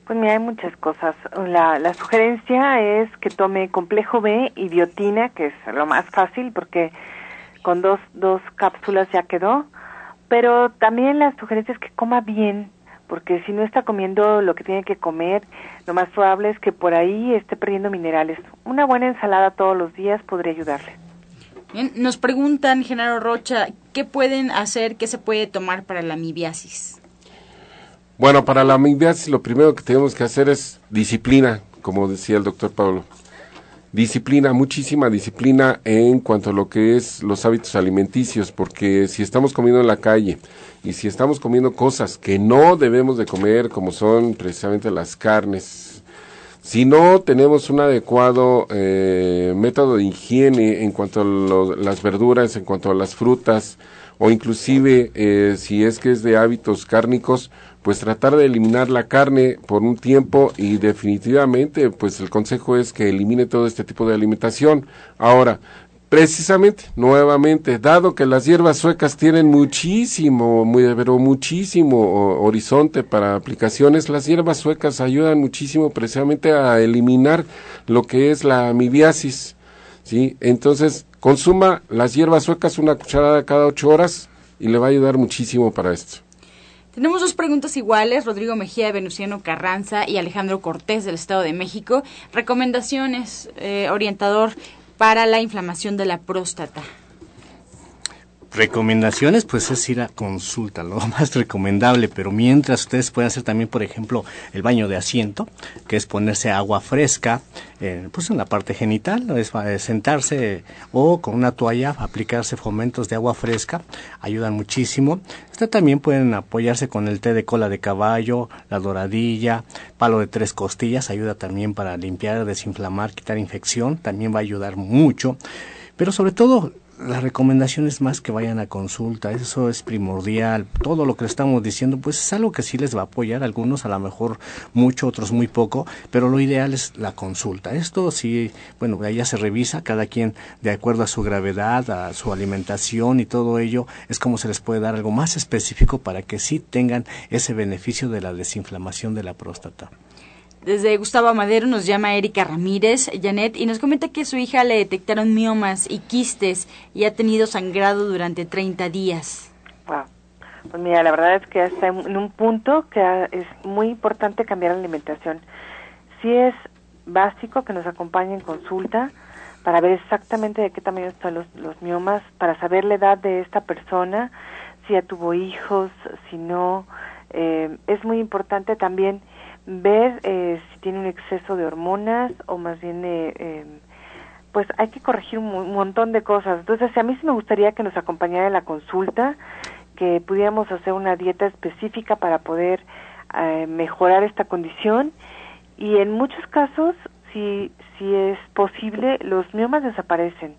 Pues mira, hay muchas cosas. La, la sugerencia es que tome complejo B y biotina, que es lo más fácil porque con dos, dos cápsulas ya quedó, pero también la sugerencia es que coma bien, porque si no está comiendo lo que tiene que comer, lo más probable es que por ahí esté perdiendo minerales. Una buena ensalada todos los días podría ayudarle. Bien, nos preguntan, Genaro Rocha, ¿qué pueden hacer, qué se puede tomar para la amibiasis? Bueno, para la amibiasis lo primero que tenemos que hacer es disciplina, como decía el doctor Pablo. Disciplina, muchísima disciplina en cuanto a lo que es los hábitos alimenticios, porque si estamos comiendo en la calle y si estamos comiendo cosas que no debemos de comer, como son precisamente las carnes, si no tenemos un adecuado eh, método de higiene en cuanto a las verduras, en cuanto a las frutas, o inclusive eh, si es que es de hábitos cárnicos, pues tratar de eliminar la carne por un tiempo y definitivamente pues el consejo es que elimine todo este tipo de alimentación. Ahora, precisamente, nuevamente, dado que las hierbas suecas tienen muchísimo, muy, pero muchísimo horizonte para aplicaciones, las hierbas suecas ayudan muchísimo precisamente a eliminar lo que es la amibiasis, ¿sí? Entonces, consuma las hierbas suecas una cucharada cada ocho horas y le va a ayudar muchísimo para esto. Tenemos dos preguntas iguales, Rodrigo Mejía, Venustiano Carranza y Alejandro Cortés del Estado de México. Recomendaciones, eh, orientador, para la inflamación de la próstata. Recomendaciones, pues es ir a consulta, lo más recomendable, pero mientras ustedes pueden hacer también, por ejemplo, el baño de asiento, que es ponerse agua fresca, eh, pues en la parte genital, es, sentarse o con una toalla aplicarse fomentos de agua fresca, ayudan muchísimo. Ustedes también pueden apoyarse con el té de cola de caballo, la doradilla, palo de tres costillas, ayuda también para limpiar, desinflamar, quitar infección, también va a ayudar mucho. Pero sobre todo, la recomendación es más que vayan a consulta, eso es primordial. Todo lo que estamos diciendo, pues es algo que sí les va a apoyar, algunos a lo mejor mucho, otros muy poco, pero lo ideal es la consulta. Esto sí, bueno, ya se revisa, cada quien de acuerdo a su gravedad, a su alimentación y todo ello, es como se les puede dar algo más específico para que sí tengan ese beneficio de la desinflamación de la próstata. Desde Gustavo Madero nos llama Erika Ramírez, Janet, y nos comenta que su hija le detectaron miomas y quistes y ha tenido sangrado durante 30 días. Wow. Pues mira, la verdad es que está en un punto que es muy importante cambiar la alimentación. Sí es básico que nos acompañe en consulta para ver exactamente de qué tamaño están los, los miomas, para saber la edad de esta persona, si ya tuvo hijos, si no. Eh, es muy importante también ver eh, si tiene un exceso de hormonas o más bien eh, pues hay que corregir un, montón de cosas. Entonces a mí sí me gustaría que nos acompañara en la consulta que pudiéramos hacer una dieta específica para poder eh, mejorar esta condición. Y en muchos casos si si es posible los miomas desaparecen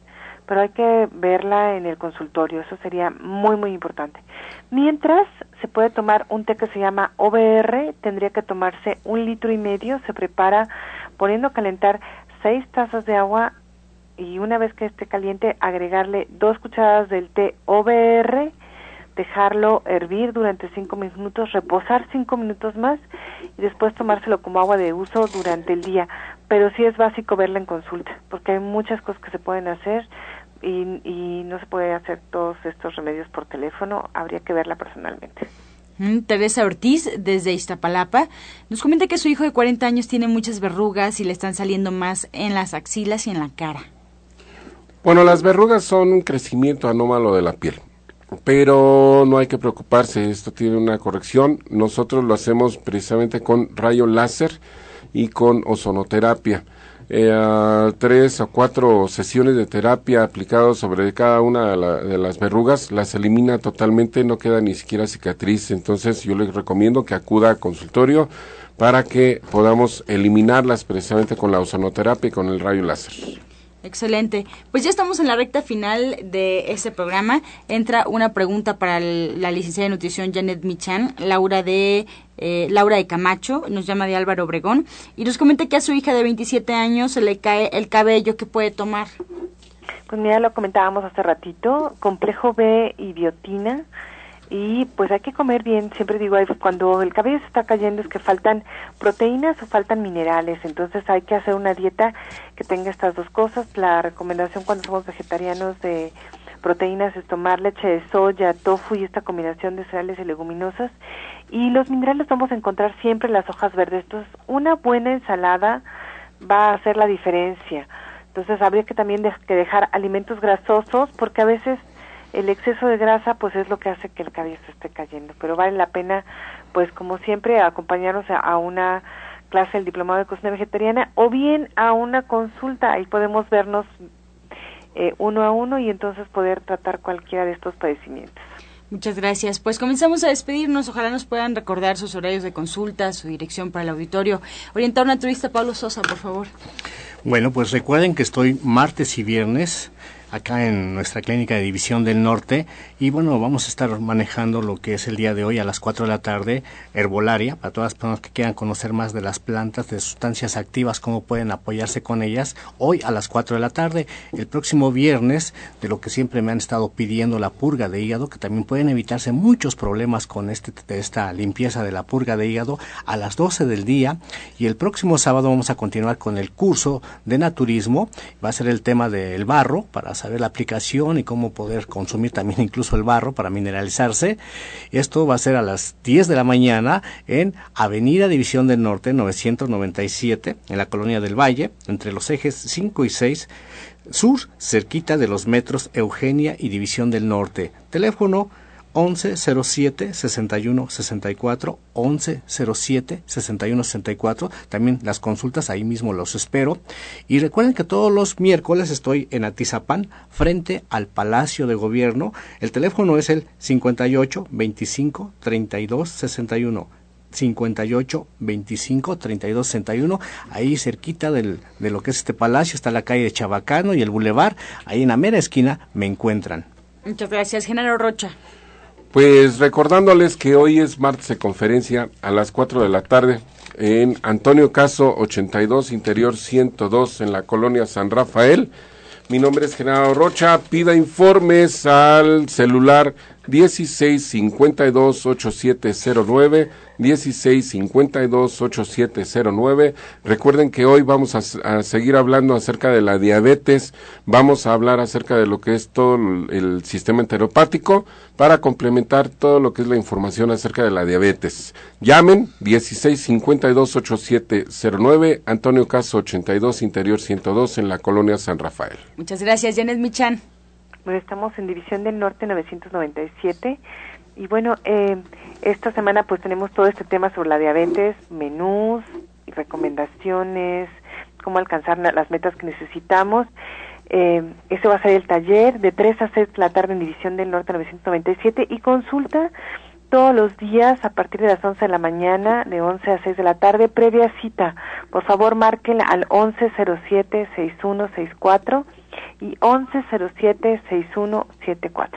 pero hay que verla en el consultorio, eso sería muy muy importante. Mientras se puede tomar un té que se llama OBR, tendría que tomarse un litro y medio, se prepara poniendo a calentar seis tazas de agua y una vez que esté caliente agregarle dos cucharadas del té OBR, dejarlo hervir durante cinco minutos, reposar cinco minutos más y después tomárselo como agua de uso durante el día. Pero sí es básico verla en consulta, porque hay muchas cosas que se pueden hacer y, y no se puede hacer todos estos remedios por teléfono, habría que verla personalmente. Mm, Teresa Ortiz, desde Iztapalapa, nos comenta que su hijo de 40 años tiene muchas verrugas y le están saliendo más en las axilas y en la cara. Bueno, las verrugas son un crecimiento anómalo de la piel, pero no hay que preocuparse, esto tiene una corrección. Nosotros lo hacemos precisamente con rayo láser y con ozonoterapia eh, tres o cuatro sesiones de terapia aplicadas sobre cada una de, las verrugas, las elimina totalmente, no queda ni siquiera cicatriz. Entonces yo les recomiendo que acuda al consultorio para que podamos eliminarlas precisamente con la ozonoterapia y con el rayo láser. Excelente. Pues ya estamos en la recta final de este programa. Entra una pregunta para la licenciada de nutrición Janet Michan, Laura de eh, Laura de Camacho, nos llama de Álvaro Obregón y nos comenta que a su hija de 27 años se le cae el cabello que puede tomar. Pues mira, lo comentábamos hace ratito, complejo B y biotina y pues hay que comer bien, siempre digo, cuando el cabello se está cayendo es que faltan proteínas o faltan minerales, entonces hay que hacer una dieta que tenga estas dos cosas, la recomendación cuando somos vegetarianos de proteínas es tomar leche de soya, tofu y esta combinación de cereales y leguminosas. Y los minerales vamos a encontrar siempre en las hojas verdes. Entonces, una buena ensalada va a hacer la diferencia. Entonces, habría que también que dejar alimentos grasosos porque a veces el exceso de grasa pues es lo que hace que el cabello se esté cayendo. Pero vale la pena, pues como siempre, acompañarnos a una clase del diplomado de cocina vegetariana o bien a una consulta. Ahí podemos vernos eh, uno a uno y entonces poder tratar cualquiera de estos padecimientos. Muchas gracias. Pues comenzamos a despedirnos. Ojalá nos puedan recordar sus horarios de consulta, su dirección para el auditorio. Orientador naturista Pablo Sosa, por favor. Bueno, pues recuerden que estoy martes y viernes acá en nuestra clínica de División del Norte. Y bueno, vamos a estar manejando lo que es el día de hoy a las 4 de la tarde, herbolaria, para todas las personas que quieran conocer más de las plantas, de sustancias activas, cómo pueden apoyarse con ellas, hoy a las 4 de la tarde. El próximo viernes, de lo que siempre me han estado pidiendo, la purga de hígado, que también pueden evitarse muchos problemas con este, esta limpieza de la purga de hígado, a las 12 del día. Y el próximo sábado vamos a continuar con el curso de naturismo. Va a ser el tema del barro, para saber la aplicación y cómo poder consumir también incluso el barro para mineralizarse. Esto va a ser a las 10 de la mañana en Avenida División del Norte 997 en la Colonia del Valle, entre los ejes 5 y 6 sur, cerquita de los metros Eugenia y División del Norte. Teléfono 1107 6164 1107 6164 también las consultas ahí mismo los espero. Y recuerden que todos los miércoles estoy en Atizapán frente al Palacio de Gobierno. El teléfono es el 58 25 32 61 58 25 32 61 ahí cerquita del, de lo que es este palacio está la calle de Chabacano y el bulevar. Ahí en la mera esquina me encuentran. Muchas gracias Genaro Rocha pues recordándoles que hoy es martes de conferencia a las 4 de la tarde en Antonio Caso 82, Interior 102 en la colonia San Rafael. Mi nombre es Genaro Rocha. Pida informes al celular 1652-8709, 1652-8709. Recuerden que hoy vamos a, seguir hablando acerca de la diabetes, vamos a hablar acerca de lo que es todo el, sistema enteropático para complementar todo lo que es la información acerca de la diabetes. Llamen 1652-8709, Antonio Caso 82, Interior 102 en la colonia San Rafael. Muchas gracias, Janet Michan. Estamos en División del Norte 997 y bueno, eh, esta semana pues tenemos todo este tema sobre la diabetes, menús, y recomendaciones, cómo alcanzar las metas que necesitamos. Eh, ese va a ser el taller de 3 a 6 de la tarde en División del Norte 997 y consulta todos los días a partir de las 11 de la mañana, de 11 a 6 de la tarde, previa cita. Por favor, marquen al 1107-6164 y 1107-6174.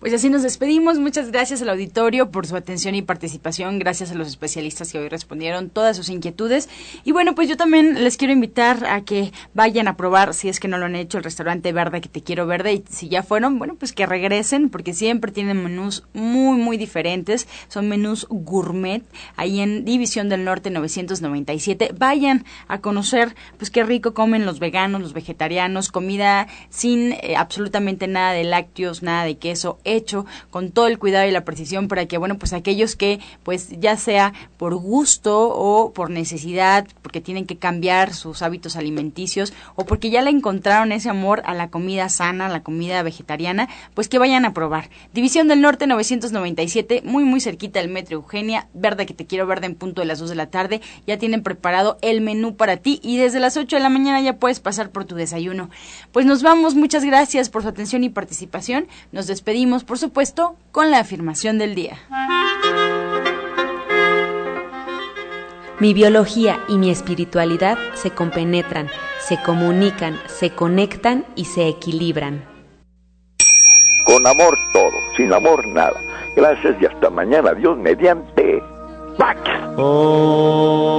Pues así nos despedimos. Muchas gracias al auditorio por su atención y participación. Gracias a los especialistas que hoy respondieron todas sus inquietudes. Y bueno, pues yo también les quiero invitar a que vayan a probar, si es que no lo han hecho, el restaurante Verde que te quiero verde. Y si ya fueron, bueno, pues que regresen porque siempre tienen menús muy, muy diferentes. Son menús gourmet ahí en División del Norte 997. Vayan a conocer, pues qué rico comen los veganos, los vegetarianos, comida sin eh, absolutamente nada de lácteos, nada de queso hecho con todo el cuidado y la precisión para que, bueno, pues aquellos que, pues ya sea por gusto o por necesidad, porque tienen que cambiar sus hábitos alimenticios o porque ya le encontraron ese amor a la comida sana, a la comida vegetariana, pues que vayan a probar. División del Norte 997, muy muy cerquita del Metro Eugenia, verde que te quiero verde en punto de las 2 de la tarde, ya tienen preparado el menú para ti y desde las 8 de la mañana ya puedes pasar por tu desayuno. Pues nos vamos, muchas gracias por su atención y participación. Nos despedimos por supuesto, con la afirmación del día. Mi biología y mi espiritualidad se compenetran, se comunican, se conectan y se equilibran. Con amor todo, sin amor nada. Gracias y hasta mañana. Dios mediante. ¡Pax! Oh.